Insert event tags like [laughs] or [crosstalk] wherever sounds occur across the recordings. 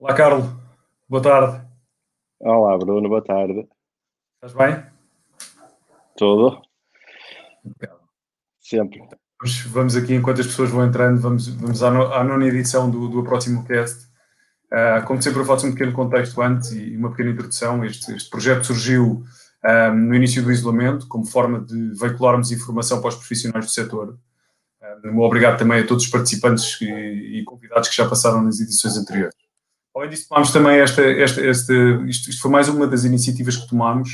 Olá, Carlos. Boa tarde. Olá, Bruno. Boa tarde. Estás bem? Tudo? Sempre. Vamos, vamos, aqui, enquanto as pessoas vão entrando, vamos, vamos à, no, à nona edição do, do Próximo Cast. Uh, como sempre, eu faço um pequeno contexto antes e uma pequena introdução. Este, este projeto surgiu uh, no início do isolamento, como forma de veicularmos informação para os profissionais do setor. Uh, obrigado também a todos os participantes e convidados que já passaram nas edições anteriores. Além disso, tomámos também esta, esta, esta isto, isto, foi mais uma das iniciativas que tomámos.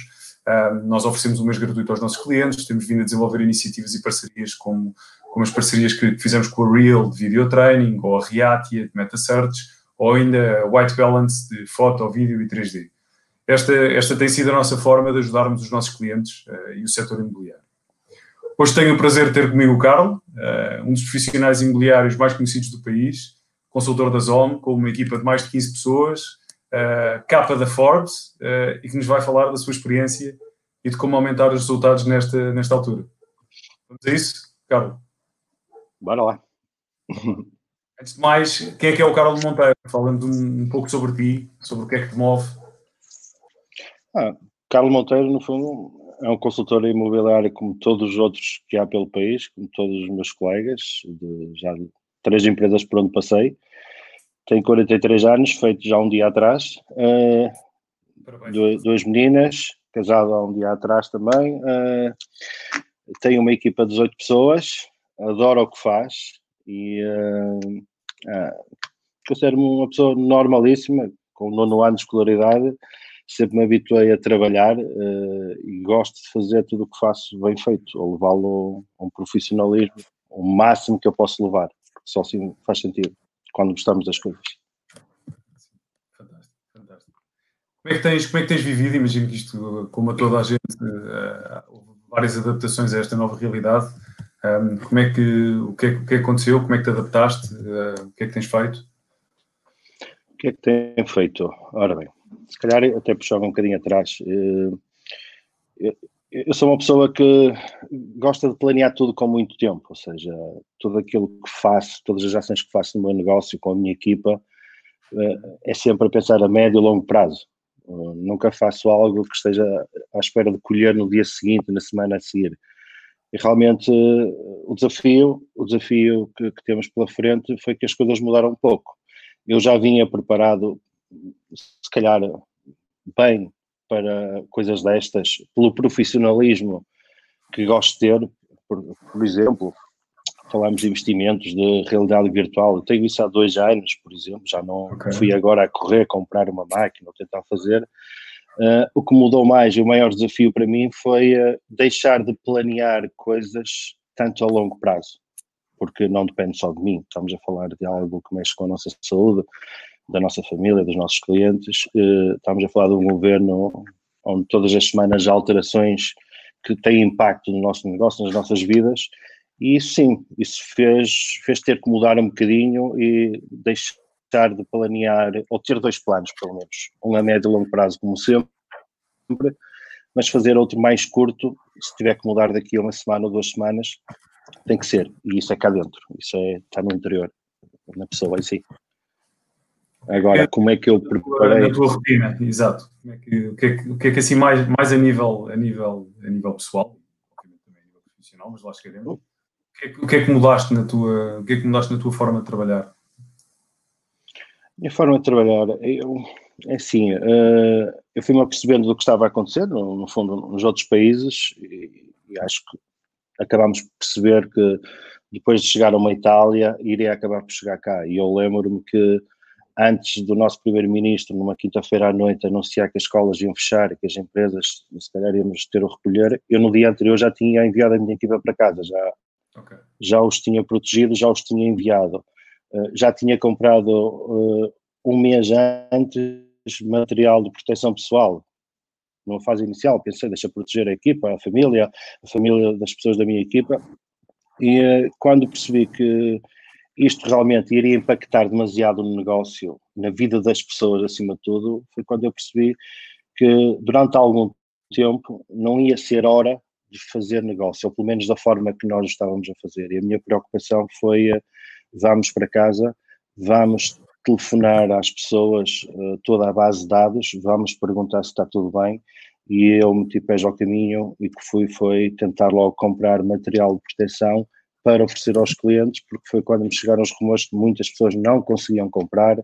Uh, nós oferecemos um mês gratuito aos nossos clientes, temos vindo a desenvolver iniciativas e parcerias como, como as parcerias que fizemos com a Real de Video Training, ou a Reatia de MetaSearch, ou ainda a White Balance de foto, vídeo e 3D. Esta, esta tem sido a nossa forma de ajudarmos os nossos clientes uh, e o setor imobiliário. Hoje tenho o prazer de ter comigo o Carlos, uh, um dos profissionais imobiliários mais conhecidos do país, consultor da ZOM, com uma equipa de mais de 15 pessoas, uh, capa da Forbes, uh, e que nos vai falar da sua experiência e de como aumentar os resultados nesta, nesta altura. Vamos a isso, Carlos? Bora lá. [laughs] Antes de mais, quem é que é o Carlos Monteiro? Falando um, um pouco sobre ti, sobre o que é que te move. Ah, Carlos Monteiro, no fundo, é um consultor imobiliário como todos os outros que há pelo país, como todos os meus colegas, de, já três empresas por onde passei. Tenho 43 anos, feito já um dia atrás. Uh, duas, duas, meninas, casado há um dia atrás também. Uh, tenho uma equipa de 18 pessoas, adoro o que faz e uh, uh, considero-me uma pessoa normalíssima, com nono ano de escolaridade. Sempre me habituei a trabalhar uh, e gosto de fazer tudo o que faço bem feito, ou levá-lo a um profissionalismo o máximo que eu posso levar só assim faz sentido quando gostamos das coisas. Fantástico, fantástico. Como é que tens, como é que tens vivido? Imagino que isto, como a toda a gente, uh, houve várias adaptações a esta nova realidade. Como é que, o, que é, o que é que aconteceu? Como é que te adaptaste? Uh, o que é que tens feito? O que é que tenho feito? Ora bem, se calhar até puxava um bocadinho atrás. Eu sou uma pessoa que gosta de planear tudo com muito tempo, ou seja, tudo aquilo que faço, todas as ações que faço no meu negócio com a minha equipa, eh, é sempre a pensar a médio e longo prazo. Eh, nunca faço algo que esteja à espera de colher no dia seguinte, na semana a seguir. E realmente o desafio, o desafio que, que temos pela frente foi que as coisas mudaram um pouco. Eu já vinha preparado, se calhar bem para coisas destas, pelo profissionalismo que gosto de ter, por, por exemplo, falamos de investimentos de realidade virtual, eu tenho isso há dois anos, por exemplo, já não okay. fui agora a correr, comprar uma máquina ou tentar fazer. Uh, o que mudou mais e o maior desafio para mim foi uh, deixar de planear coisas tanto a longo prazo, porque não depende só de mim, estamos a falar de algo que mexe com a nossa saúde, da nossa família, dos nossos clientes. Eh, estamos a falar de um governo onde todas as semanas há alterações que têm impacto no nosso negócio, nas nossas vidas, e isso sim, isso fez, fez ter que mudar um bocadinho e deixar de planear, ou ter dois planos pelo menos, um a médio e longo prazo como sempre, mas fazer outro mais curto, se tiver que mudar daqui a uma semana ou duas semanas, tem que ser, e isso é cá dentro, isso é, está no interior, na pessoa em si. Agora, como é que eu preparei? Na tua rotina, exato. É que, o, que é que, o que é que assim mais, mais a, nível, a, nível, a nível pessoal, obviamente também a nível profissional, mas lá chegaremos. O que, é que, o que é que mudaste na tua, o que é que mudaste na tua forma de trabalhar? Minha forma de trabalhar, eu, é assim, uh, eu fui-me apercebendo do que estava a acontecer, no, no fundo, nos outros países, e, e acho que acabámos por perceber que depois de chegar a uma Itália, iria acabar por chegar cá. E eu lembro-me que antes do nosso primeiro-ministro, numa quinta-feira à noite, anunciar que as escolas iam fechar e que as empresas, se calhar, íamos ter o recolher, eu no dia anterior já tinha enviado a minha equipa para casa, já, okay. já os tinha protegido, já os tinha enviado. Uh, já tinha comprado uh, um mês antes material de proteção pessoal, numa fase inicial, pensei, deixa proteger a equipa, a família, a família das pessoas da minha equipa, e uh, quando percebi que isto realmente iria impactar demasiado no negócio, na vida das pessoas acima de tudo, foi quando eu percebi que durante algum tempo não ia ser hora de fazer negócio, ou pelo menos da forma que nós estávamos a fazer. E a minha preocupação foi: vamos para casa, vamos telefonar às pessoas uh, toda a base de dados, vamos perguntar se está tudo bem e eu meti pés ao caminho e que fui foi tentar logo comprar material de proteção para oferecer aos clientes, porque foi quando me chegaram os rumores que muitas pessoas não conseguiam comprar,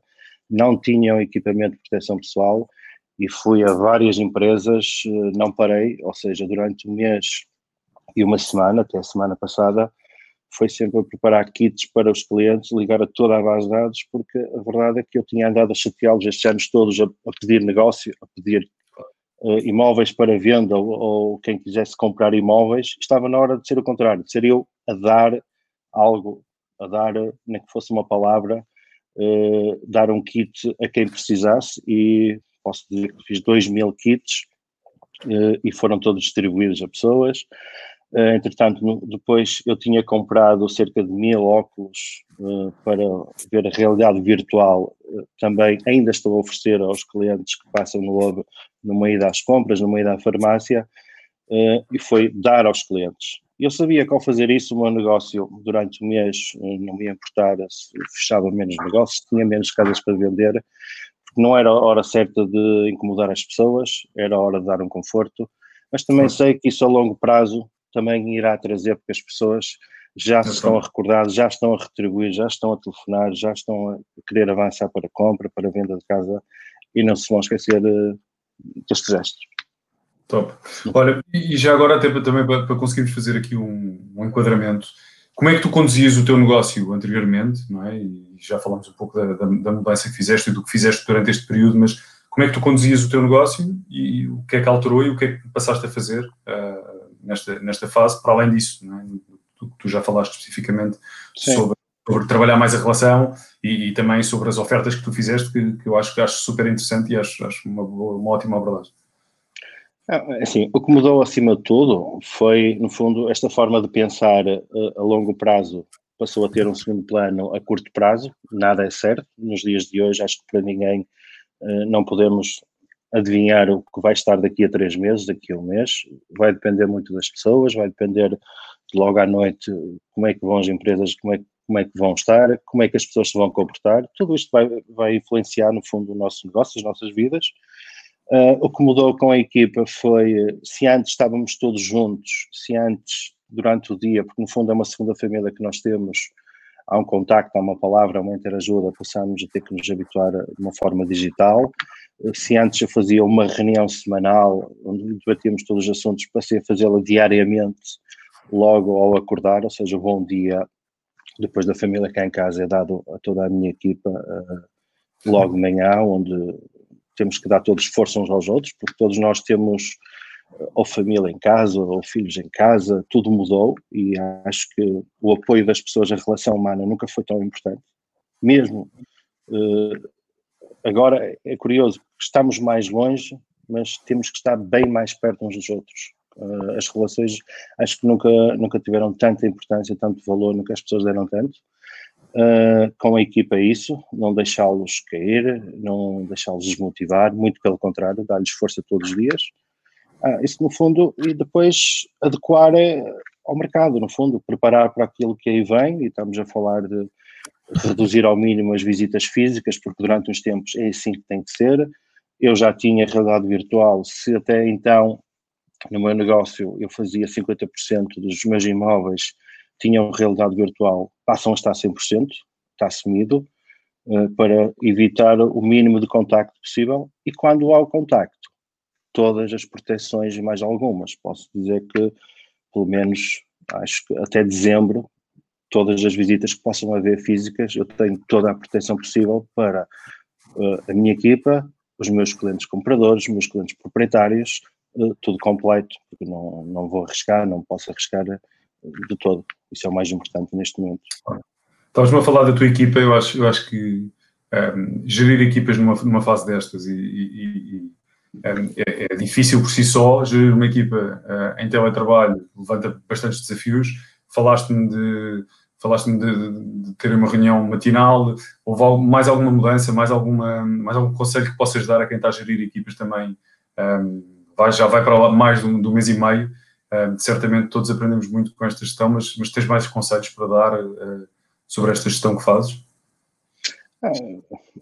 não tinham equipamento de proteção pessoal e fui a várias empresas, eh, não parei, ou seja, durante um mês e uma semana, até a semana passada, foi sempre a preparar kits para os clientes, ligar a toda a base de dados, porque a verdade é que eu tinha andado a chateá-los estes anos todos a, a pedir negócio, a pedir imóveis para venda ou, ou, quem quisesse comprar imóveis, estava na hora de ser o contrário, de ser eu a dar algo, a dar, nem que fosse uma palavra, uh, dar um kit a quem precisasse e posso dizer que fiz 2 mil kits uh, e foram todos distribuídos a pessoas. Uh, entretanto, no, depois eu tinha comprado cerca de mil óculos uh, para ver a realidade virtual. Uh, também ainda estou a oferecer aos clientes que passam no numa ida às compras, numa ida à farmácia, e foi dar aos clientes. Eu sabia que ao fazer isso o meu negócio durante o mês não me ia importar se fechava menos negócios, tinha menos casas para vender, porque não era a hora certa de incomodar as pessoas, era a hora de dar um conforto, mas também sei que isso a longo prazo também irá trazer, porque as pessoas já se estão a recordar, já estão a retribuir, já estão a telefonar, já estão a querer avançar para a compra, para a venda de casa e não se vão esquecer uh, destes gestos. Top. Olha, e já agora até também para, para conseguirmos fazer aqui um, um, enquadramento, como é que tu conduzias o teu negócio anteriormente, não é? E já falamos um pouco da, da, da mudança que fizeste e do que fizeste durante este período, mas como é que tu conduzias o teu negócio e o que é que alterou e o que é que passaste a fazer uh, nesta, nesta fase, para além disso, é? tu, tu, já falaste especificamente sobre, sobre, trabalhar mais a relação e, e, também sobre as ofertas que tu fizeste, que, que eu acho que acho super interessante e acho, acho uma, uma ótima abordagem. É, assim, o que mudou acima de tudo foi, no fundo, esta forma de pensar a, a longo prazo passou a ter um segundo plano a curto prazo, nada é certo, nos dias de hoje acho que para ninguém eh, não podemos adivinhar o que vai estar daqui a três meses, daqui a um mês. Vai depender muito das pessoas, vai depender de logo à noite como é que vão as empresas, como é, como é que vão estar, como é que as pessoas se vão comportar. Tudo isto vai, vai influenciar, no fundo, o nosso negócio, as nossas vidas. Uh, o que mudou com a equipa foi, se antes estávamos todos juntos, se antes, durante o dia, porque no fundo é uma segunda família que nós temos, há um contacto, há uma palavra, há uma interajuda, passamos a ter que nos habituar de uma forma digital se antes eu fazia uma reunião semanal onde debatíamos todos os assuntos, passei a fazê-la diariamente logo ao acordar, ou seja, bom dia depois da família cá em casa é dado a toda a minha equipa uh, logo de manhã, onde temos que dar todos esforço uns aos outros, porque todos nós temos uh, ou família em casa, ou filhos em casa, tudo mudou e acho que o apoio das pessoas, a relação humana nunca foi tão importante, mesmo uh, agora é curioso, estamos mais longe, mas temos que estar bem mais perto uns dos outros. Uh, as relações acho que nunca, nunca tiveram tanta importância, tanto valor, nunca as pessoas deram tanto. Uh, com a equipa é isso, não deixá-los cair, não deixá-los desmotivar, muito pelo contrário, dar-lhes força todos os dias. Ah, isso no fundo, e depois adequar eh, ao mercado, no fundo, preparar para aquilo que aí vem, e estamos a falar de reduzir ao mínimo as visitas físicas, porque durante uns tempos é assim que tem que ser. Eu já tinha realidade virtual, se até então no meu negócio eu fazia 50% dos meus imóveis tinham realidade virtual, passam a estar 100%, está assumido, eh, para evitar o mínimo de contacto possível e quando há o contacto, todas as proteções e mais algumas. Posso dizer que, pelo menos, acho que até dezembro, todas as visitas que possam haver físicas, eu tenho toda a proteção possível para uh, a minha equipa, os meus clientes compradores, os meus clientes proprietários, uh, tudo completo, porque não, não vou arriscar, não posso arriscar uh, de todo. Isso é o mais importante neste momento. Estavas-me a falar da tua equipa, eu acho, eu acho que um, ehm, gerir equipas numa, numa fase destas e, e, e um, ehm, é, é, difícil por si só, gerir uma equipa em teletrabalho levanta bastantes desafios. Falaste-me de falaste-me de, de, ter uma reunião matinal, houve mais alguma mudança, mais, alguma, mais algum conselho que possas dar a quem está a gerir equipas também? Um, vai, já vai para lá mais do, do mês e meio, um, certamente todos aprendemos muito com esta gestão, mas, mas tens mais conselhos para dar uh, sobre esta gestão que fazes? Ah,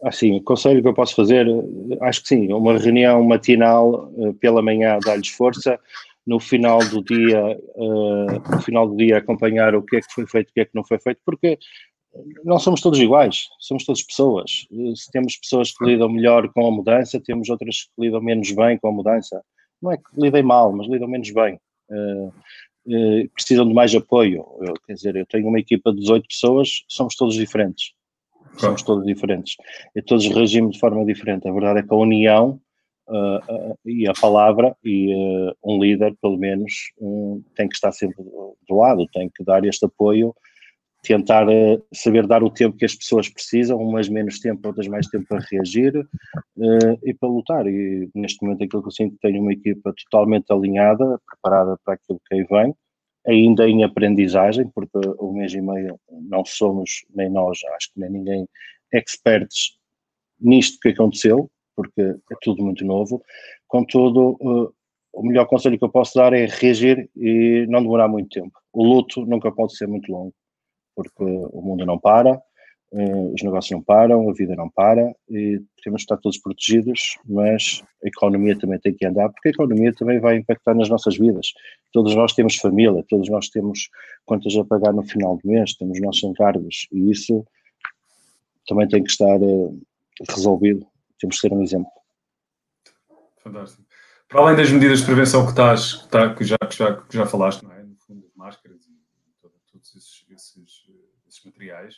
assim, o conselho que eu posso fazer, acho que sim, uma reunião matinal eh, pela manhã dar-lhes força, no final do dia, uh, no final do dia acompanhar o que é que foi feito, o que é que não foi feito, porque não somos todos iguais, somos todas pessoas. Se temos pessoas que lidam melhor com a mudança, temos outras que lidam menos bem com a mudança. Não é que lidem mal, mas lidam menos bem. Uh, uh, precisam de mais apoio. Eu, quer dizer, eu tenho uma equipa de 18 pessoas, somos todos diferentes. Somos todos diferentes. E todos reagimos de forma diferente. A verdade é que a união uh, e a palavra e um líder, pelo menos, um, tem que estar sempre do lado, tem que dar este apoio tentar saber dar o tempo que as pessoas precisam, umas menos tempo, outras mais tempo para reagir e para lutar. E neste momento aquilo que eu sinto tenho uma equipa totalmente alinhada, preparada para aquilo que aí vem, ainda em aprendizagem, porque um mês e meio não somos, nem nós, acho que nem ninguém, experts nisto que aconteceu, porque é tudo muito novo. Contudo, uh, o melhor conselho que eu posso dar é reagir e não demorar muito tempo. O luto nunca pode ser muito longo porque o mundo não para, eh, os negócios não param, a vida não para e temos que estar todos protegidos, mas a economia também tem que andar, porque a economia também vai impactar nas nossas vidas. Todos nós temos família, todos nós temos contas a pagar no final do mês, temos nossos encargos e isso também tem que estar eh, resolvido. Temos que ser um exemplo. Fantástico. Para além das medidas de prevenção que, estás, que, tá, que, já, que, já, que já falaste, não é? no fundo, máscaras todos esses, esses, esses materiais.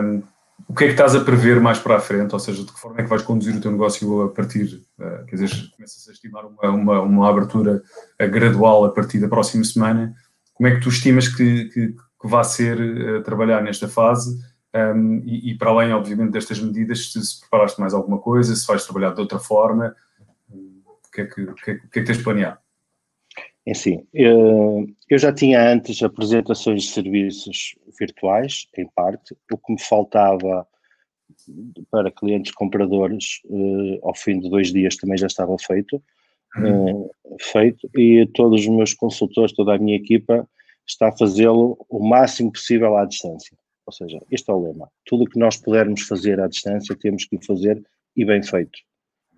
Um, o que é que estás a prever mais para a frente? Ou seja, de que forma é que vais conduzir o teu negócio a partir, uh, quer dizer, começas a estimar uma, uma, uma abertura uh, gradual a partir da próxima semana. Como é que tu estimas que, que, que vai ser uh, trabalhar nesta fase? Um, e, e, para além, obviamente, destas medidas, se, se, preparaste mais alguma coisa, se vais trabalhar de outra forma, o que é que, que, é, que, é que tens planeado? É assim, eu já tinha antes apresentações de serviços virtuais, em parte, o que me faltava para clientes compradores eh, ao fim de dois dias também já estava feito, uhum. feito e todos os meus consultores, toda a minha equipa está a fazê-lo o máximo possível à distância. Ou seja, este é o lema. Tudo o que nós pudermos fazer à distância, temos que fazer e bem feito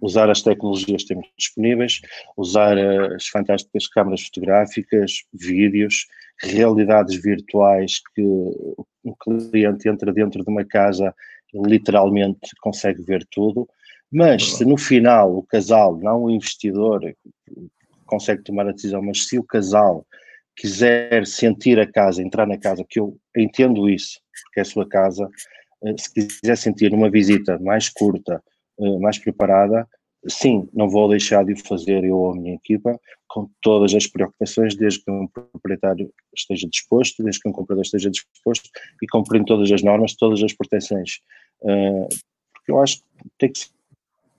usar as tecnologias que temos disponíveis, usar as fantásticas câmaras fotográficas, vídeos, realidades virtuais que um cliente entra dentro de uma casa e literalmente consegue ver tudo. Mas se no final o casal, não o investidor, consegue tomar a decisão, mas se o casal quiser sentir a casa, entrar na casa, que eu entendo isso, porque é a sua casa, eh, se quiser sentir uma visita mais curta, eh, mais preparada, sim, não vou deixar de fazer eu ou a minha equipa, com todas as preocupações, desde que um proprietário esteja disposto, desde que um comprador esteja disposto e cumprindo todas as normas, todas as proteções. Uh, porque eu acho que tem que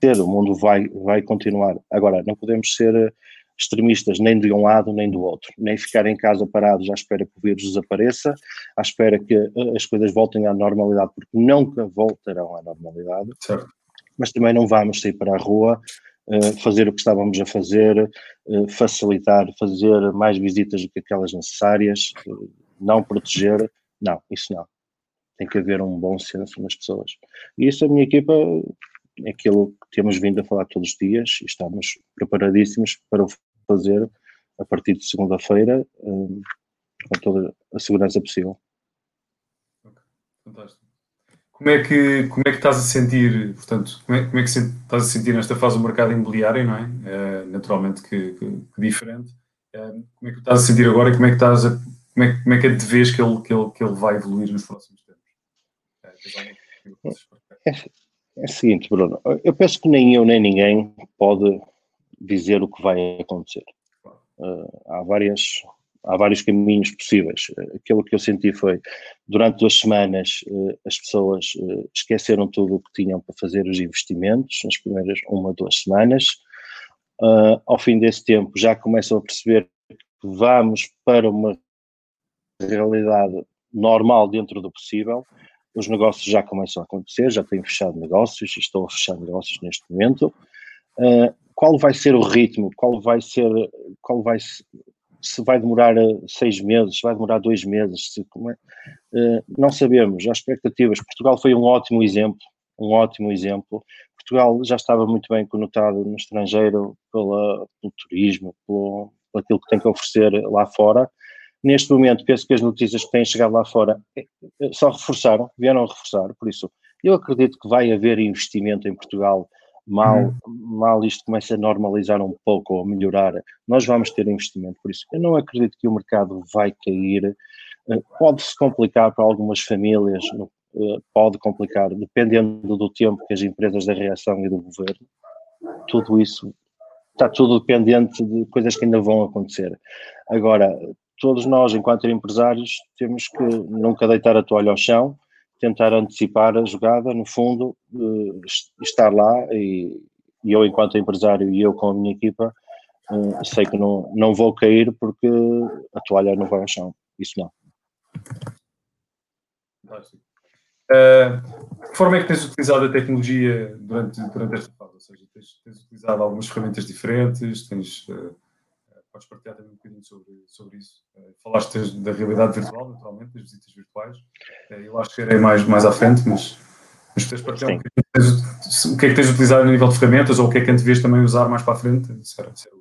ser, o mundo vai, vai continuar. Agora, não podemos ser extremistas nem de um lado nem do outro, nem ficar em casa parados à espera que o vírus desapareça, à espera que as coisas voltem à normalidade, porque nunca voltarão à normalidade. Certo mas também não vamos sair para a rua, uh, fazer o que estávamos a fazer, uh, facilitar, fazer mais visitas do que aquelas necessárias, não proteger, não, isso não. Tem que haver um bom senso nas pessoas. E isso a minha equipa aquilo que temos vindo a falar todos os dias e estamos preparadíssimos para o fazer a partir de segunda-feira com toda a segurança possível. Fantástico. Como é que, como é que estás a sentir, portanto, como é, como é que estás a sentir nesta fase do mercado imobiliário, não é? Uh, naturalmente que, que, que diferente. Uh, como é que estás a sentir agora e como é que estás a, como é, como é que te vês que ele, que, ele, que ele vai evoluir nos próximos tempos? Uh, é, é o seguinte, Bruno, eu penso que nem eu nem ninguém pode dizer o que vai acontecer. há várias há vários caminhos possíveis. Aquilo que eu senti foi, durante duas semanas, eh, as pessoas eh, esqueceram tudo o que tinham para fazer os investimentos, nas primeiras uma, duas semanas. Uh, ao fim desse tempo, já começam a perceber que vamos para uma realidade normal dentro do possível. Os negócios já começam a acontecer, já têm fechado negócios, estou a fechar negócios neste momento. Uh, qual vai ser o ritmo? Qual vai ser, qual vai se vai demorar eh, seis meses, se vai demorar dois meses, se, é, uh, não sabemos. Há expectativas. Portugal foi um ótimo exemplo, um ótimo exemplo. Portugal já estava muito bem conotado no estrangeiro pela, pelo turismo, pelo, pelo aquilo que tem que oferecer lá fora. Neste momento, penso que as notícias que têm chegado lá fora eh, eh, só reforçaram, vieram a reforçar, por isso eu acredito que vai haver investimento em Portugal mal, uhum. mal isto começa a normalizar um pouco ou melhorar, nós vamos ter investimento. Por isso, eu não acredito que o mercado vai cair. Eh, pode-se complicar para algumas famílias, eh, pode complicar, dependendo do tempo que as empresas da reação e do governo. Tudo isso está tudo dependente de coisas que ainda vão acontecer. Agora, todos nós, enquanto empresários, temos que nunca deitar a toalha ao chão, tentar antecipar a jogada, no fundo, uh, estar lá e, e, eu, enquanto empresário, e eu com a minha equipa, uh, sei que não, não vou cair porque a toalha não vai ao chão. Isso não. Uh, que forma é que tens utilizado a tecnologia durante, durante esta fase? Ou seja, tens, tens utilizado algumas ferramentas diferentes, tens, podes partilhar também um bocadinho sobre, sobre isso. Uh, falaste da realidade virtual, naturalmente, das visitas virtuais. Uh, eu acho que irei mais, mais à frente, mas, mas tens partilhar um bocadinho o que é que tens utilizado a nível de ferramentas ou o que é que antevês também usar mais para a frente? Será, será.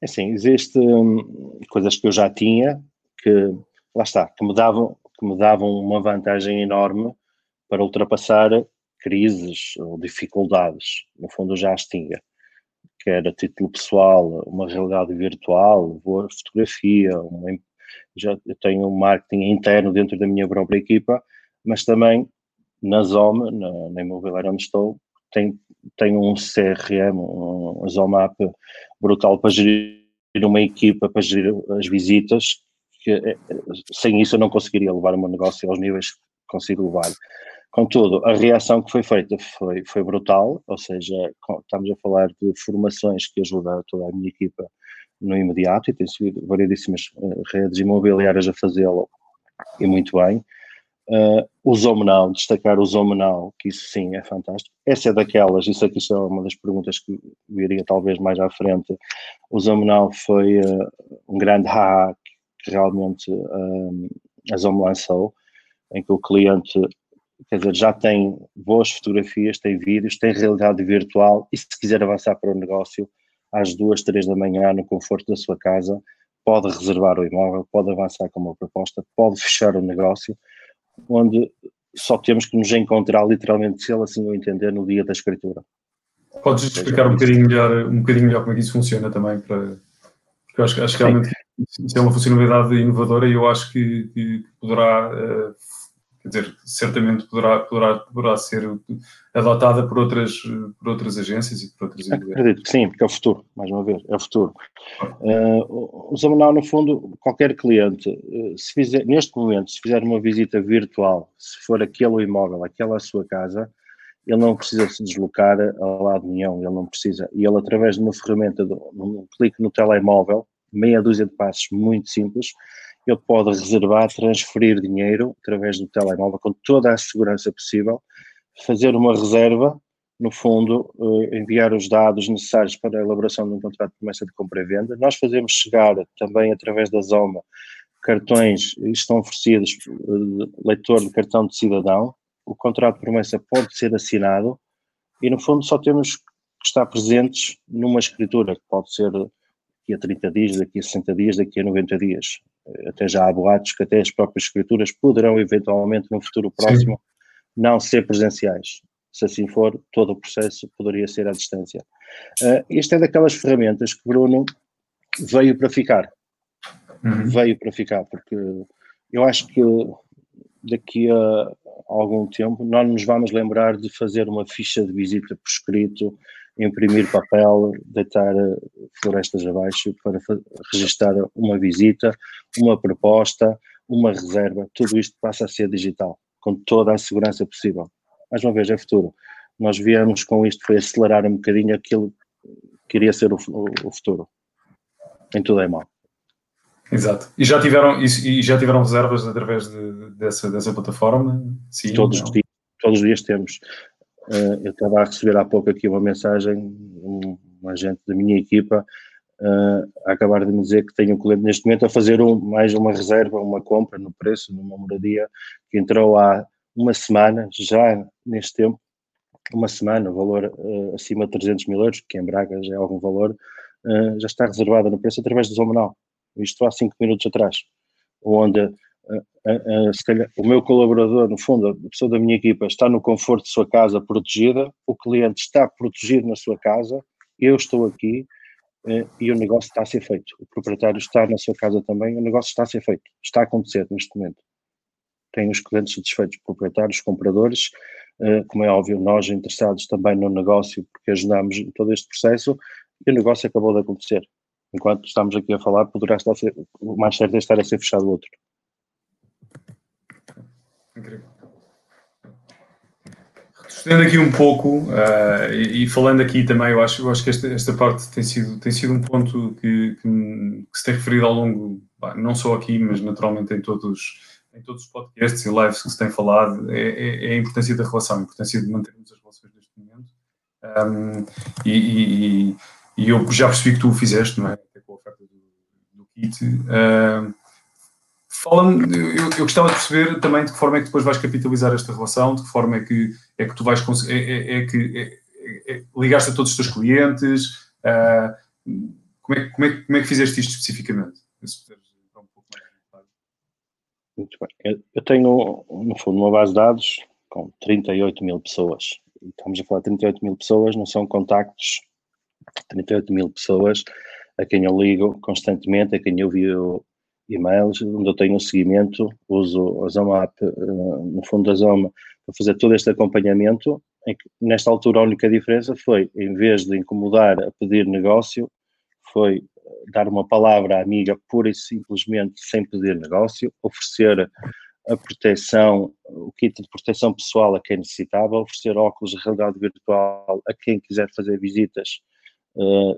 É assim, existem hum, coisas que eu já tinha que, lá está, que me davam, que me davam uma vantagem enorme para ultrapassar crises ou dificuldades. No fundo, eu já as tinha quer a título pessoal, uma realidade virtual, boa fotografia, já tenho um marketing interno dentro da minha própria equipa, mas também na Zoma, na, na imobiliária onde estou, tem, tem um CRM, um Zoma App brutal para gerir uma equipa, para gerir as visitas, que eh, sem isso eu não conseguiria levar o meu negócio aos níveis que consigo levar. Contudo, a reação que foi feita foi, foi brutal, ou seja, estamos a falar de formações que ajudam toda a minha equipa no imediato e tem sido variedíssimas uh, redes imobiliárias a fazê-lo e muito bem. Uh, o Zomenal, destacar o Zomenal, que isso sim é fantástico. Essa é daquelas, isso aqui é uma das perguntas que viria talvez mais à frente. O Zomenal foi uh, um grande hack que realmente uh, a Zom lançou, em que o cliente quer dizer, já tem boas fotografias, tem vídeos, tem realidade virtual e se quiser avançar para o negócio, às duas, três da manhã, no conforto da sua casa, pode reservar o imóvel, pode avançar com uma proposta, pode fechar o negócio, onde só temos que nos encontrar literalmente, se ele assim o entender, no dia da escritura. Podes explicar um bocadinho melhor, um bocadinho melhor como é que isso funciona também, para, porque eu acho, acho que realmente isso é uma funcionalidade inovadora e eu acho que, que poderá uh, quer dizer, certamente poderá, poderá, poderá ser adotada por outras, por outras agências e por outras empresas. Acredito que sim, porque é o futuro, mais uma vez, é o futuro. Uh, o Zamanal, no fundo, qualquer cliente, uh, se fizer, neste momento, se fizer uma visita virtual, se for aquele imóvel, aquela a sua casa, ele não precisa se deslocar a lado nenhum, ele não precisa. E ele, através de uma ferramenta, de um clique no telemóvel, meia dúzia de passos muito simples, ele pode reservar, transferir dinheiro através do telemóvel com toda a segurança possível, fazer uma reserva, no fundo, eh, enviar os dados necessários para a elaboração de um contrato de promessa de compra e venda. Nós fazemos chegar também através da Zoma cartões, estão oferecidos eh, leitor de cartão de cidadão, o contrato de promessa pode ser assinado e, no fundo, só temos que estar presentes numa escritura, que pode ser daqui a 30 dias, daqui a 60 dias, daqui a 90 dias até já há boatos que até as próprias escrituras poderão eventualmente no futuro próximo Sim. não ser presenciais. Se assim for, todo o processo poderia ser à distância. Uh, este é daquelas ferramentas que Bruno veio para ficar. Uhum. Veio para ficar, porque eu acho que daqui a algum tempo nós nos vamos lembrar de fazer uma ficha de visita por escrito imprimir papel, deitar eh, florestas abaixo para registrar uma visita, uma proposta, uma reserva, tudo isto passa a ser digital, com toda a segurança possível. Mais uma vez, é futuro. Nós viemos com isto, foi acelerar um bocadinho aquilo que iria ser o, o futuro. Em tudo é mal. Exato. E já tiveram, e já tiveram reservas através de, dessa, dessa plataforma? Sim, todos, os dias, todos os dias temos. Uh, eu estava a receber há pouco aqui uma mensagem, um, um agente da minha equipa, uh, a acabar de me dizer que tenho um cliente neste momento a fazer um, mais uma reserva, uma compra no preço, numa moradia, que entrou há uma semana, já neste tempo, uma semana, valor uh, acima de 300 mil euros, que em Braga já é algum valor, já está reservada no preço através do Zomanal. Isto há cinco minutos atrás, onde calhar, o meu colaborador, no fundo, a pessoa da minha equipa, está no conforto de sua casa protegida, o cliente está protegido na sua casa, eu estou aqui e o negócio está a ser feito. O proprietário está na sua casa também, o negócio está a ser feito, está a acontecer neste momento. Tem os clientes satisfeitos, proprietários, compradores, como é óbvio, nós interessados também no negócio, porque ajudamos em todo este processo, e o negócio acabou de acontecer. Enquanto estamos aqui a falar, poderá estar a ser, mais certo é estar a ser fechado outro. Incrível. Aqui um pouco uh, e, e, falando aqui também, eu acho, eu acho que esta, esta parte tem sido, tem sido um ponto que, que, que se tem referido ao longo, não só aqui, mas naturalmente em todos em todos os podcasts e lives que se tem falado, é, é, é a importância da relação, a importância de mantermos as relações neste momento. Um, e, e, e, eu já percebi que tu o fizeste, não é? Até com a oferta do, do kit. Um, Fala-me, eu, eu, gostava de perceber também de que forma é que depois vais capitalizar esta relação, de que forma é que, é que tu vais conseguir, é, é, é que é, é, ligaste a todos os teus clientes, uh, como, é, como, é, como é que fizeste isto especificamente? Muito bem. Eu tenho, no fundo, uma base de dados com 38 mil pessoas. Estamos a falar de 38 mil pessoas, não são contactos, 38 mil pessoas a quem eu ligo constantemente, a quem eu envio e-mails, onde eu tenho um seguimento, uso a Zoma App, eh, no fundo da Zoma, para fazer todo este acompanhamento. Que, nesta altura, a única diferença foi, em vez de incomodar a pedir negócio, foi dar uma palavra amiga pura e simplesmente sem pedir negócio, oferecer a proteção, o kit de proteção pessoal a quem necessitava, oferecer óculos de realidade virtual a quem quiser fazer visitas, uh,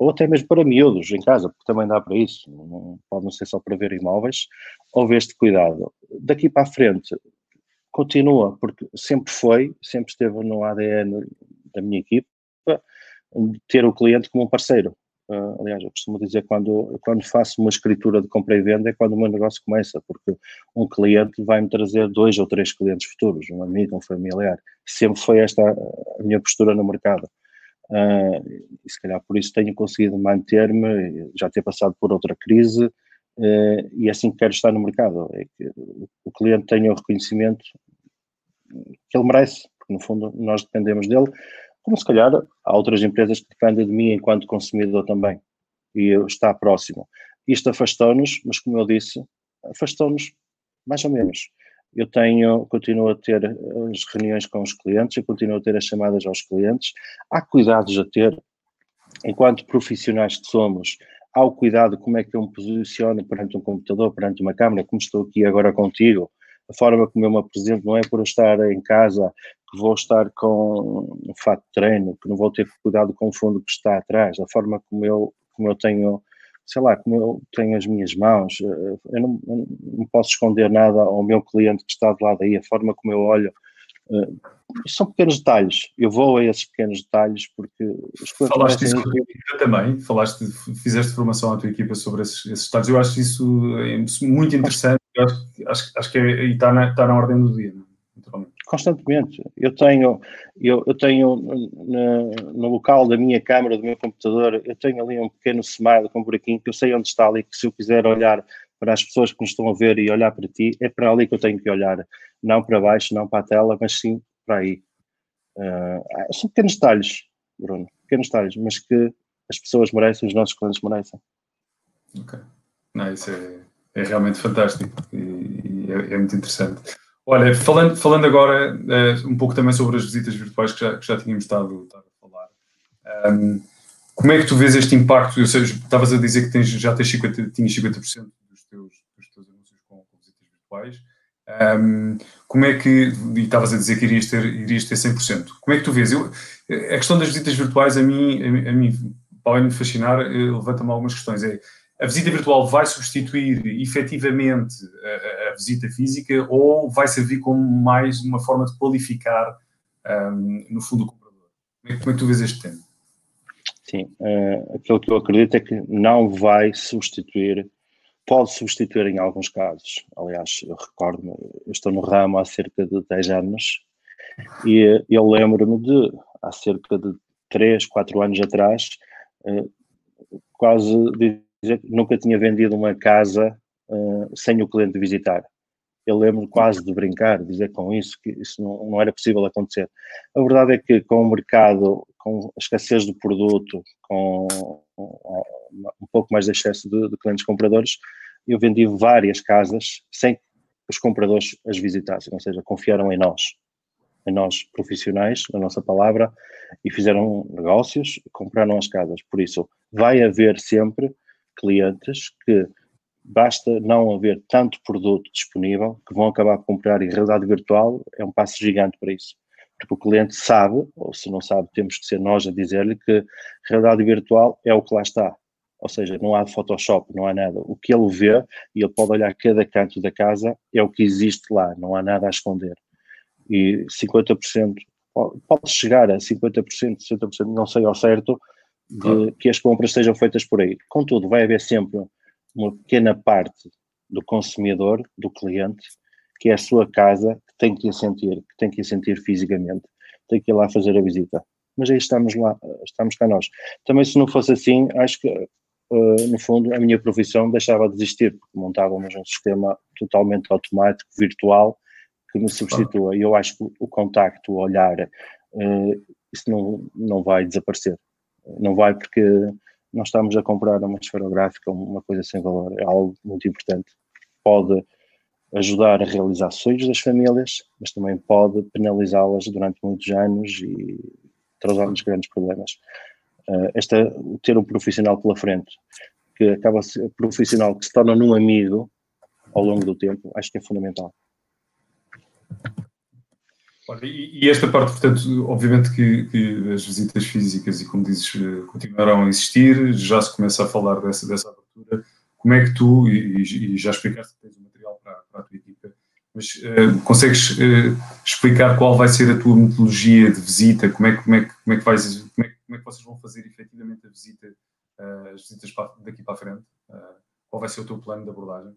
ou até mesmo para miúdos em casa, porque também dá para isso, não, pode não ser só para ver imóveis, houve este cuidado. Daqui para a frente, continua, porque sempre foi, sempre esteve no ADN da minha equipa, ter o cliente como um parceiro. Uh, aliás, eu costumo dizer quando quando faço uma escritura de compra e venda é quando o meu negócio começa, porque um cliente vai me trazer dois ou três clientes futuros, um amigo, um familiar. Sempre foi esta a minha postura no mercado. Uh, e se calhar por isso tenho conseguido manter-me, já ter passado por outra crise, uh, e é assim que quero estar no mercado, é que o cliente tenha o reconhecimento que ele merece, porque no fundo nós dependemos dele, como se calhar há outras empresas que dependem de mim enquanto consumidor também, e está próximo. Isto afastou-nos, mas como eu disse, afastou-nos mais ou menos. Eu tenho, continuo a ter as reuniões com os clientes, eu continuo a ter as chamadas aos clientes. Há cuidados a ter, enquanto profissionais que somos, há o cuidado como é que eu me posiciono perante um computador, perante uma câmera, como estou aqui agora contigo, a forma como eu me apresento não é por eu estar em casa que vou estar com um fato de treino, que não vou ter cuidado com o fundo que está atrás, a forma como eu, como eu tenho, sei lá, como eu tenho as minhas mãos, eh, eu não, não posso esconder nada ao meu cliente que está de lado aí, a forma como eu olho, uh, são pequenos detalhes, eu vou a esses pequenos detalhes porque os Falaste isso com a tua equipa também, falaste, fizeste formação à tua equipa sobre esses, esses detalhes, eu acho isso muito interessante, acho, acho, acho que é, está, na, está na ordem do dia, naturalmente constantemente. Eu tenho, eu, eu tenho no, no, local da minha câmara, do meu computador, eu tenho ali um pequeno smile com um buraquinho que eu sei onde está ali, que se eu quiser olhar para as pessoas que nos estão a ver e olhar para ti, é para ali que eu tenho que olhar. Não para baixo, não para a tela, mas sim para aí. Uh, são pequenos detalhes, Bruno, pequenos detalhes, mas que as pessoas merecem, os nossos clientes merecem. Ok. Não, isso é, é realmente fantástico e, e é, é muito interessante. Olha, falando, falando agora uh, um pouco também sobre as visitas virtuais que já, que já tínhamos estado, estado a falar, um, ehm, como é que tu vês este impacto? Eu sei, estavas a dizer que tens, já tens 50, tinhas 50% dos teus, dos teus anúncios com, com visitas virtuais. Um, ehm, como é que, e estavas a dizer que irias ter, irias ter 100%, como é que tu vês? Eu, a questão das visitas virtuais, a mim, a, a mim para de fascinar, eh, levanta-me algumas questões. É, a visita virtual vai substituir efetivamente a, a, visita física ou vai servir como mais uma forma de qualificar, um, no fundo, o comprador? Como é, como é, que tu vês este tema? Sim, uh, aquilo que eu acredito é que não vai substituir, pode substituir em alguns casos. Aliás, eu recordo-me, eu estou no ramo há cerca de 10 anos E eu lembro-me de, há cerca de 3, 4 anos atrás, eh, quase nunca tinha vendido uma casa eh, sem o cliente visitar. Eu lembro quase de brincar, dizer com isso que isso não, não, era possível acontecer. A verdade é que com o mercado, com a escassez do produto, com um pouco mais de excesso de, de clientes compradores, eu vendi várias casas sem que os compradores as visitassem, ou seja, confiaram em nós, em nós profissionais, na nossa palavra, e fizeram negócios, compraram as casas. Por isso, vai haver sempre clientes que basta não haver tanto produto disponível que vão acabar por comprar e realidade virtual é um passo gigante para isso. Porque o cliente sabe, ou se não sabe, temos que ser nós a dizer-lhe que realidade virtual é o que lá está. Ou seja, não há Photoshop, não há nada. O que ele vê, e ele pode olhar cada canto da casa, é o que existe lá, não há nada a esconder. E 50%, pode chegar a 50%, 60%, não sei ao certo, de que as compras sejam feitas por aí. Contudo, vai haver sempre uma pequena parte do consumidor, do cliente, que é a sua casa, que tem que a sentir, que tem que a sentir fisicamente, tem que ir lá fazer a visita. Mas aí estamos lá, estamos cá nós. Também se não fosse assim, acho que, uh, no fundo, a minha profissão deixava de existir, porque montávamos um sistema totalmente automático, virtual, que me substitua. E eu acho que o contacto, o olhar, uh, isso não, não vai desaparecer. Não vai porque nós estamos a comprar uma esferográfica, uma coisa sem valor, é algo muito importante. Pode ajudar a realizar sonhos das famílias, mas também pode penalizá-las durante muitos anos e trazer-nos grandes problemas. Uh, esta, ter um profissional pela frente, que acaba ser profissional que se torna num amigo ao longo do tempo, acho que é fundamental. E, esta parte, portanto, obviamente que, que, as visitas físicas, e como dizes, eh, continuarão a existir, já se começa a falar dessa, dessa abertura. Como é que tu, e, e já explicaste que tens o material para, para a tua equipa, mas uh, consegues uh, explicar qual vai ser a tua metodologia de visita? Como é, como é, como é, que, vais, como é, como é que vocês vão fazer efetivamente a visita, uh, as visitas para, daqui para a frente? qual vai ser o teu plano de abordagem?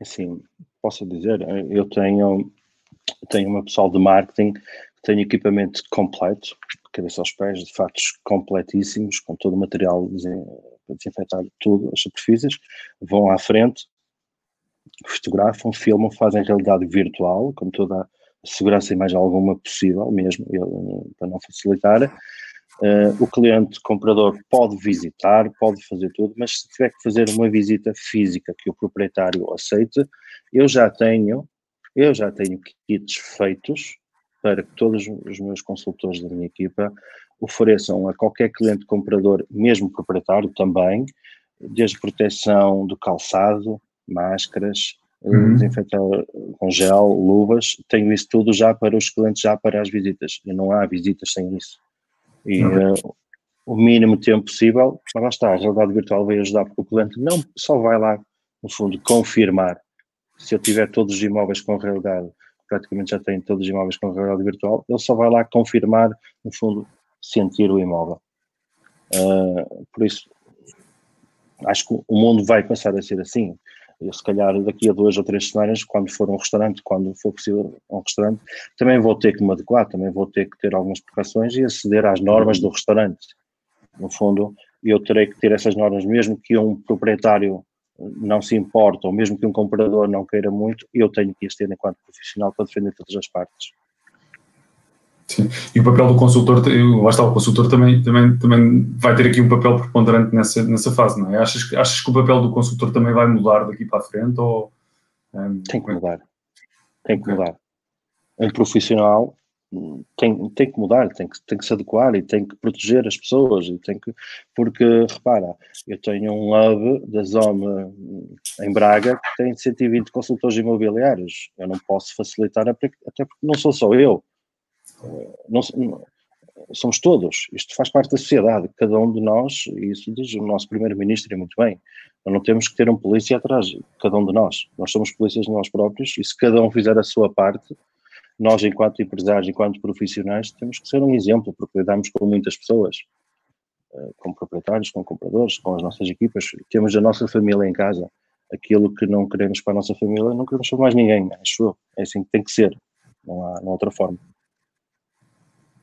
Assim, posso dizer, eu tenho tenho uma pessoal de marketing que tem equipamento completo, cabeça aos pés, de fatos completíssimos, com todo o material para desinfetar tudo, as superfícies, vão à frente, fotografam, filmam, fazem realidade virtual, com toda a segurança e mais alguma possível, mesmo, para não facilitar. Uh, o cliente comprador pode visitar, pode fazer tudo, mas se tiver que fazer uma visita física que o proprietário aceite, eu já tenho eu já tenho kits feitos para que todos os meus consultores da minha equipa ofereçam a qualquer cliente comprador, mesmo proprietário também, desde proteção do calçado, máscaras, eh, uhum. desinfetador com gel, luvas, tenho isso tudo já para os clientes, já para as visitas. E não há visitas sem isso. E uhum. uh, o mínimo tempo possível, mas lá está, a realidade virtual vai ajudar, porque o cliente não só vai lá, no fundo, confirmar se eu tiver todos os imóveis com realidade, praticamente já tenho todos os imóveis com realidade virtual, ele só vai lá confirmar, no fundo, sentir o imóvel. Uh, por isso, acho que o mundo vai começar a ser assim. Eu, se calhar daqui a duas ou três semanas, quando for um restaurante, quando for possível um restaurante, também vou ter que me adequar, também vou ter que ter algumas precauções e aceder às normas do restaurante. No fundo, eu terei que ter essas normas, mesmo que um proprietário não se importa, ou mesmo que um comprador não queira muito, eu tenho que as ter enquanto profissional para defender todas as partes. Sim. E o papel do consultor, lá está, o consultor também, também, também vai ter aqui um papel preponderante nessa, nessa fase, não é? Achas, achas que o papel do consultor também vai mudar daqui para a frente? Ou, um, tem que é mudar. Tem que mudar. Um profissional tem, tem que mudar, tem que, tem que se adequar e tem que proteger as pessoas e tem que, porque repara, eu tenho um hub da zona em Braga que tem 120 consultores imobiliários, eu não posso facilitar até porque não sou só eu, não, não, somos todos, isto faz parte da sociedade, cada um de nós, e isso diz o nosso primeiro-ministro e muito bem, nós não temos que ter um polícia atrás, cada um de nós, nós somos polícias de nós próprios e se cada um fizer a sua parte, nós, enquanto empresários, enquanto profissionais, temos que ser um exemplo, porque lidamos com muitas pessoas, eh, com proprietários, com compradores, com as nossas equipas, temos a nossa família em casa. Aquilo que não queremos para a nossa família, não queremos para mais ninguém, acho eu. É assim que tem que ser. não há, não há outra forma.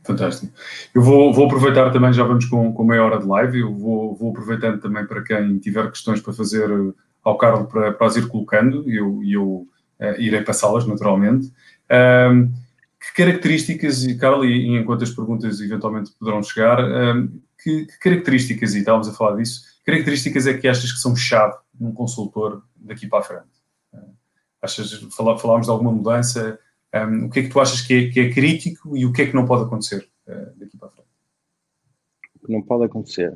Fantástico. Eu vou, vou aproveitar também, já vamos com, com meia hora de live, eu vou, vou aproveitando também para quem tiver questões para fazer ao Carlos para, para as ir colocando e eu, eu uh, irei passá-las naturalmente. Um, que características, e Carlos, e, enquanto as perguntas eventualmente poderão chegar, um, que, que, características, e estávamos a falar disso, características é que achas que são chave num consultor daqui para a frente? Uh, achas, falámos de alguma mudança? Um, o que é que tu achas que é, que é, crítico e o que é que não pode acontecer uh, daqui para a frente? Não pode acontecer?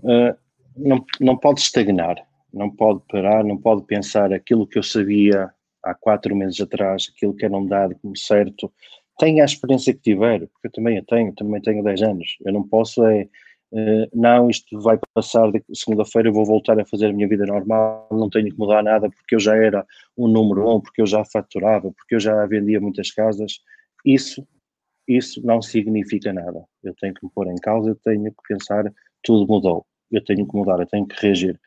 Uh, não, não pode estagnar, não pode parar, não pode pensar aquilo que eu sabia há quatro meses atrás, aquilo que era um dado como certo. Tenha a experiência que tiver, porque eu também a tenho, também tenho 10 anos. Eu não posso é Uh, não, isto vai passar de segunda-feira, vou voltar a fazer a minha vida normal, não tenho que mudar nada porque eu já era um número um, porque eu já faturava, porque eu já vendia muitas casas. Isso, isso não significa nada. Eu tenho que me pôr em causa, eu tenho que pensar, tudo mudou. Eu tenho que mudar, eu tenho que reagir.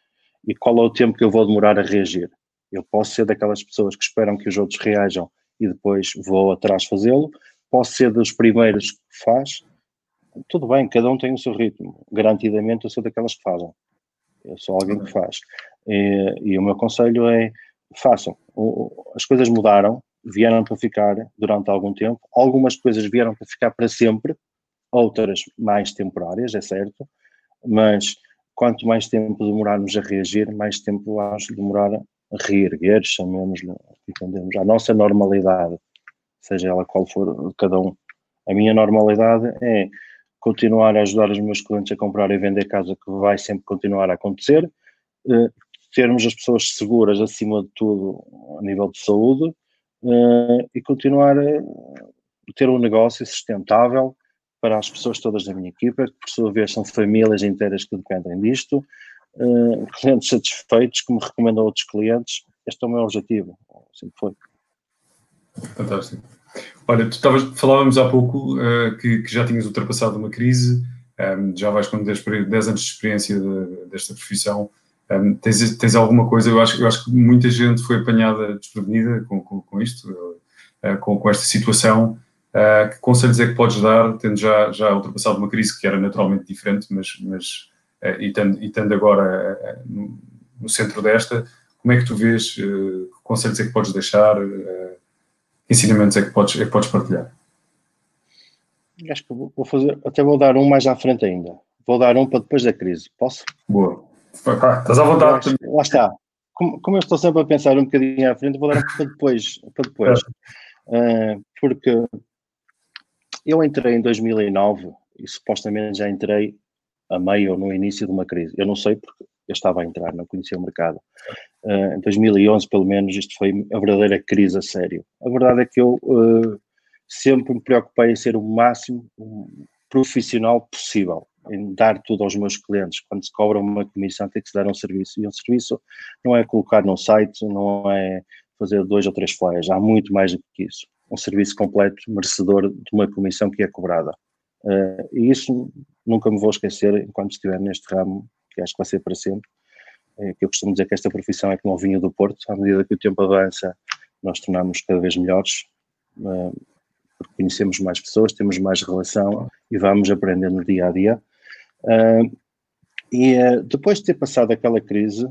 E qual é o tempo que eu vou demorar a reagir? Eu posso ser daquelas pessoas que esperam que os outros reajam e depois vou atrás fazê-lo, posso ser dos primeiros que faz, tudo bem, cada um tem o seu ritmo. Garantidamente eu sou daquelas que fazem. Eu sou alguém que faz. E, e o meu conselho é façam. As coisas mudaram, vieram para ficar durante algum tempo. Algumas coisas vieram para ficar para sempre, outras mais temporárias, é certo. Mas quanto mais tempo demorarmos a reagir, mais tempo vamos demorar reerguer, chamemos entendemos, a nossa normalidade, seja ela qual for cada um. A minha normalidade é continuar a ajudar os meus clientes a comprar e vender casa, que vai sempre continuar a acontecer, uh, termos as pessoas seguras acima de tudo a nível de saúde uh, e continuar a ter um negócio sustentável para as pessoas todas da minha equipa, que por sua vez são famílias inteiras que dependem disto, uh, clientes satisfeitos, que me recomendam outros clientes. Este é o meu objetivo, sempre foi. Fantástico. Olha, tu falávamos há pouco uh, que, que, já tinhas ultrapassado uma crise, um, ehm, já vais com 10, 10 anos de experiência de, desta profissão. Um, ehm, tens, tens, alguma coisa? Eu acho, eu acho que muita gente foi apanhada desprevenida com, com, com isto, uh, com, com, esta situação. Uh, que conselhos é que podes dar, tendo já, já ultrapassado uma crise que era naturalmente diferente, mas, mas e, tendo, e agora no, no, centro desta, como é que tu vês? que conselhos é que podes deixar? ensinamentos é que podes, é que podes partilhar? Acho que vou fazer, até vou dar um mais à frente ainda. Vou dar um para depois da crise, posso? Boa. estás à vontade. Lá está. Como, como, eu estou sempre a pensar um bocadinho à frente, vou dar um para depois. Para depois. Uh, porque eu entrei em 2009 e supostamente já entrei a meio ou no início de uma crise. Eu não sei porque eu estava a entrar, não conhecia o mercado. Uh, em 2011, pelo menos, isto foi a verdadeira crise a sério. A verdade é que eu uh, sempre me preocupei em ser o máximo profissional possível, em dar tudo aos meus clientes. Quando se cobra uma comissão, tem que se dar um serviço. E um serviço não é colocar no site, não é fazer dois ou três flyers, há muito mais do que isso. Um serviço completo, merecedor de uma comissão que é cobrada. Uh, e isso nunca me vou esquecer enquanto estiver neste ramo, que acho que vai ser para sempre. É que eu costumo dizer que esta profissão é como o vinho do Porto, à medida que o tempo avança, nós tornamos cada vez melhores, eh, porque conhecemos mais pessoas, temos mais relação e vamos aprendendo dia a dia. Eh, e depois de ter passado aquela crise,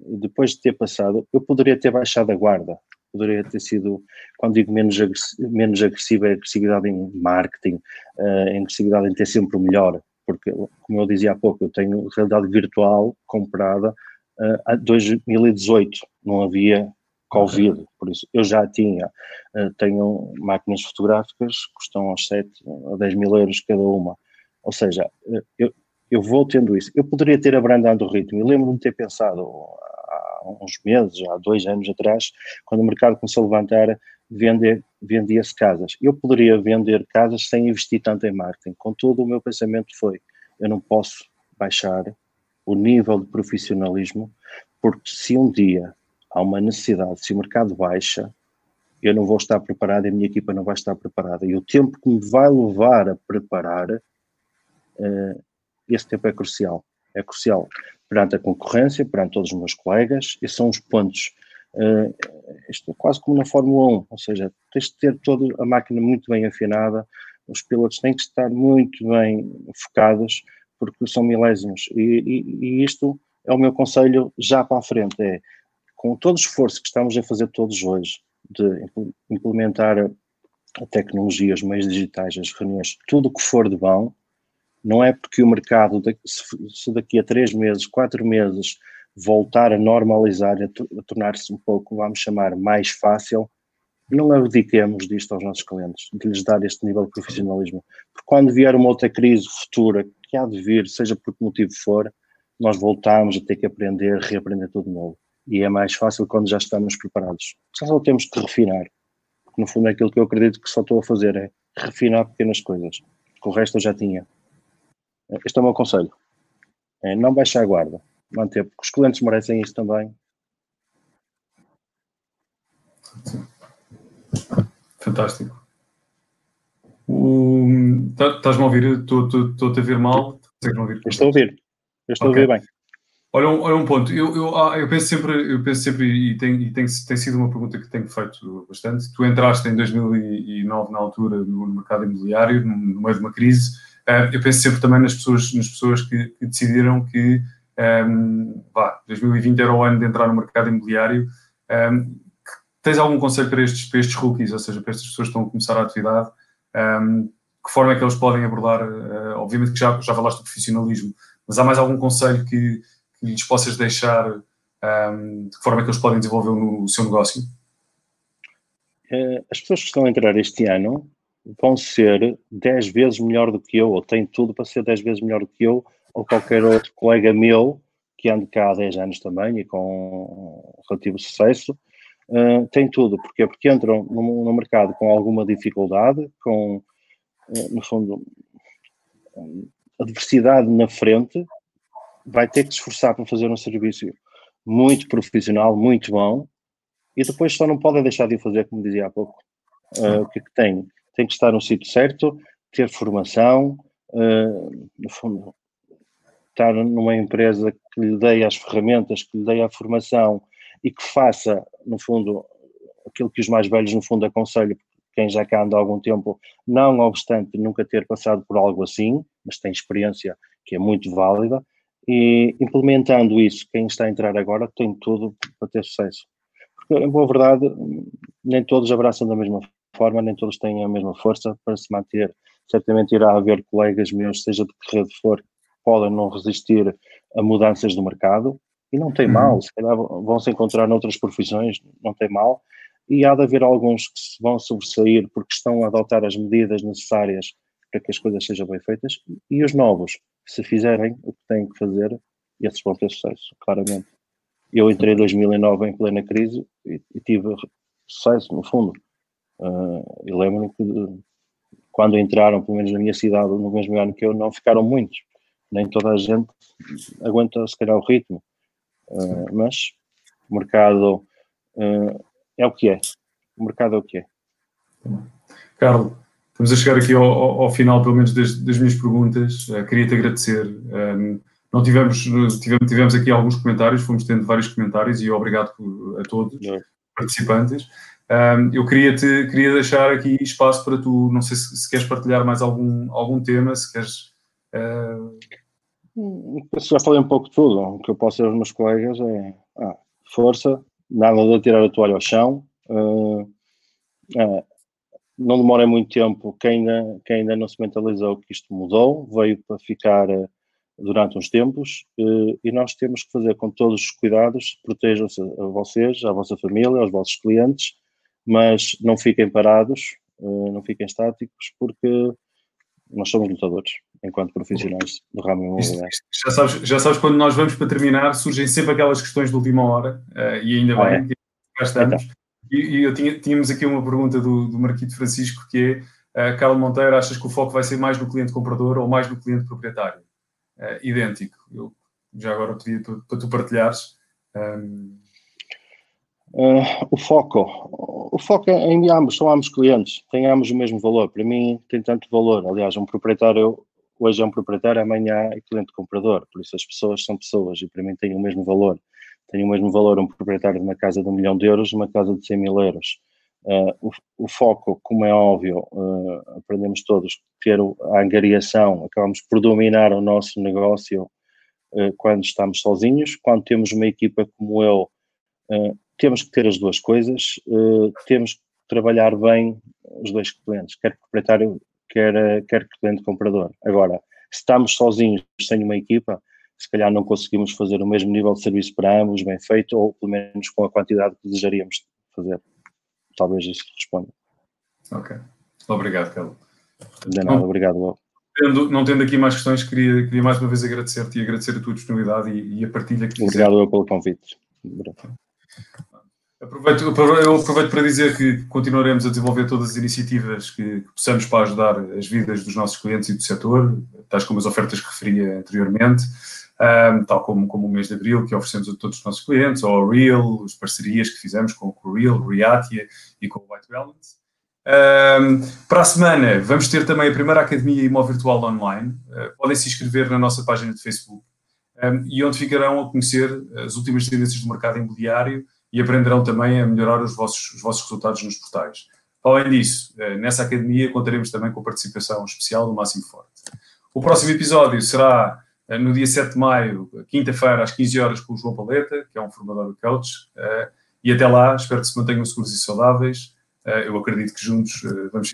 depois de ter passado, eu poderia ter baixado a guarda, poderia ter sido, quando digo menos, menos agressiva, é agressividade em marketing, em agressividade em ter sempre o melhor, porque, como eu dizia há pouco, eu tenho realidade virtual comprada uh, em 2018, não havia Covid, por isso eu já tinha, uh, tenho máquinas fotográficas que custam aos 7 a 10 mil euros cada uma, ou seja, eu, eu vou tendo isso. Eu poderia ter abrandado o ritmo, e lembro-me de ter pensado há uns meses, há dois anos atrás, quando o mercado começou a levantar, vendia-se casas. Eu poderia vender casas sem investir tanto em marketing. Contudo, o meu pensamento foi: eu não posso baixar o nível de profissionalismo, porque se um dia há uma necessidade, se o mercado baixa, eu não vou estar preparado e a minha equipa não vai estar preparada. E o tempo que me vai levar a preparar, uh, esse tempo é crucial. É crucial perante a concorrência, perante todos os meus colegas, esses são os pontos Uh, isto é quase como na Fórmula 1, ou seja, tens de ter toda a máquina muito bem afinada, os pilotos têm que estar muito bem focados, porque são milésimos. E, e, e isto é o meu conselho já para a frente, é com todo o esforço que estamos a fazer todos hoje, de implementar a tecnologia, os meios digitais, as reuniões, tudo o que for de bom, não é porque o mercado, se daqui a três meses, quatro meses, voltar a normalizar, a, tornar-se um pouco, vamos chamar, mais fácil, não abdiquemos disto aos nossos clientes, de lhes dar este nível de profissionalismo. Porque quando vier uma outra crise futura, que há de vir, seja por que motivo for, nós voltamos a ter que aprender, reaprender tudo de novo. E é mais fácil quando já estamos preparados. Só temos que refinar. No fundo, é aquilo que eu acredito que só estou a fazer é refinar pequenas coisas. Que o resto eu já tinha. Este é o meu conselho. É não baixar a guarda. Manter, porque os clientes merecem isso também. Fantástico. Estás-me a ouvir? Estou-te a ver mal? Ouvir? Eu estou a ouvir. Eu estou okay. a ouvir bem. Olha um, olha um ponto, eu, eu, ah, eu, penso sempre, eu penso sempre e, tem, e tem, tem sido uma pergunta que tenho feito bastante. Tu entraste em 2009, na altura, no mercado imobiliário, no meio de uma crise. Uh, eu penso sempre também nas pessoas, nas pessoas que, que decidiram que um, vá, 2020 era o ano de entrar no mercado imobiliário. Um, tens algum conselho para estes, para estes rookies, ou seja, para estas pessoas que estão a começar a atividade? Um, que forma é que eles podem abordar? Uh, obviamente que já, já falaste do profissionalismo, mas há mais algum conselho que, que lhes possas deixar? Um, de que forma é que eles podem desenvolver o, o seu negócio? Eh, as pessoas que estão a entrar este ano vão ser 10 vezes melhor do que eu, ou têm tudo para ser 10 vezes melhor do que eu, ou qualquer outro [laughs] colega meu que ande cá há 10 anos também e com relativo sucesso, uh, tem tudo. Porquê? Porque entram no, no, mercado com alguma dificuldade, com, uh, no fundo, adversidade na frente, vai ter que se esforçar para fazer um serviço muito profissional, muito bom, e depois só não pode deixar de o fazer, como dizia há pouco. Uh, o que é que tem? Tem que estar no sítio certo, ter formação, uh, no fundo, estar numa empresa que lhe dê as ferramentas, que lhe dê a formação e que faça, no fundo, aquilo que os mais velhos, no fundo, aconselham, quem já cá anda há algum tempo, não obstante nunca ter passado por algo assim, mas tem experiência que é muito válida, e implementando isso, quem está a entrar agora tem tudo para ter sucesso. Porque, em boa verdade, nem todos abraçam da mesma forma, nem todos têm a mesma força para se manter. Certamente irá haver colegas meus, seja de que rede for, podem não resistir a mudanças do mercado, e não tem mal, uhum. se calhar vão se encontrar noutras profissões, não tem mal, e há de haver alguns que se vão sobressair porque estão a adotar as medidas necessárias para que as coisas sejam bem feitas, e os novos, se fizerem o que têm que fazer, esses vão ter sucesso, claramente. Eu entrei em 2009 em plena crise e, e tive sucesso, no fundo. Uh, e lembro-me que quando entraram, pelo menos na minha cidade, no mesmo ano que eu, não ficaram muitos. Nem toda a gente aguenta, se calhar, o ritmo. Uh, mas o mercado uh, é o que é. O mercado é o que é. Carlos, estamos a chegar aqui ao, ao, ao final, pelo menos, das, das minhas perguntas. Uh, Queria-te agradecer. Um, não tivemos, tivemos, tivemos aqui alguns comentários, fomos tendo vários comentários e obrigado a todos os participantes. Um, eu queria-te queria deixar aqui espaço para tu, não sei se, se queres partilhar mais algum, algum tema, se queres. Uh... Já falei um pouco de tudo. O que eu posso dizer aos meus colegas é ah, força, nada de tirar a toalha ao chão. Uh, uh, não demora muito tempo. Quem ainda, quem ainda não se mentalizou que isto mudou, veio para ficar durante uns tempos e nós temos que fazer com todos os cuidados, protejam-se a vocês, a vossa família, aos vossos clientes mas não fiquem parados, uh, não fiquem estáticos, porque nós somos lutadores, enquanto profissionais do ramo imobiliário. Já sabes, já sabes, quando nós vamos para terminar, surgem sempre aquelas questões de última hora, uh, e ainda ah, bem é? que cá estamos. Então. E, e, eu tinha, tínhamos aqui uma pergunta do, do Marquito Francisco, que é, uh, Carlos Monteiro, achas que o foco vai ser mais no cliente comprador ou mais no cliente proprietário? Uh, idêntico. Eu já agora pedi para, para tu partilhares. Um, Uh, o foco, o foco é em ambos, são ambos clientes, têm ambos o mesmo valor. Para mim tem tanto valor. Aliás, um proprietário hoje é um proprietário, amanhã é cliente comprador. Por isso as pessoas são pessoas e para mim têm o mesmo valor. tem o mesmo valor um proprietário de uma casa de um milhão de euros uma casa de 100 mil euros. Uh, o, o, foco, como é óbvio, uh, aprendemos todos, ter a angariação, acabamos por dominar o nosso negócio uh, quando estamos sozinhos. Quando temos uma equipa como eu, temos que ter as duas coisas, temos que trabalhar bem os dois clientes, quer proprietário, quer, quer cliente comprador. Agora, se estamos sozinhos sem uma equipa, se calhar não conseguimos fazer o mesmo nível de serviço para ambos, bem feito, ou pelo menos com a quantidade que desejaríamos fazer. Talvez isso responda. Ok. Obrigado, Carlos. De nada, não, obrigado, Bob. Não tendo aqui mais questões, queria, queria mais uma vez agradecer-te e agradecer a tua disponibilidade e, e a partilha que Obrigado eu pelo convite. Aproveito, eu aproveito para dizer que continuaremos a desenvolver todas as iniciativas que, que possamos para ajudar as vidas dos nossos clientes e do setor, tais como as ofertas que referia anteriormente um, tal como, como o mês de Abril, que oferecemos a todos os nossos clientes, ou a Real, as parcerias que fizemos com o Real, Reatia e com o White Balance. Um, para a semana vamos ter também a primeira Academia Imóvel Virtual Online. Uh, podem se inscrever na nossa página de Facebook e onde ficarão a conhecer as últimas tendências do mercado imobiliário e aprenderão também a melhorar os vossos, os vossos resultados nos portais. Além disso, uh, nessa academia contaremos também com a participação especial do Máximo Forte. O próximo episódio será eh, no dia 7 de maio, quinta-feira, às 15 horas, com o João Paleta, que é um formador de coach. Eh, e até lá, espero que se mantenham seguros e saudáveis. Eh, eu acredito que juntos vamos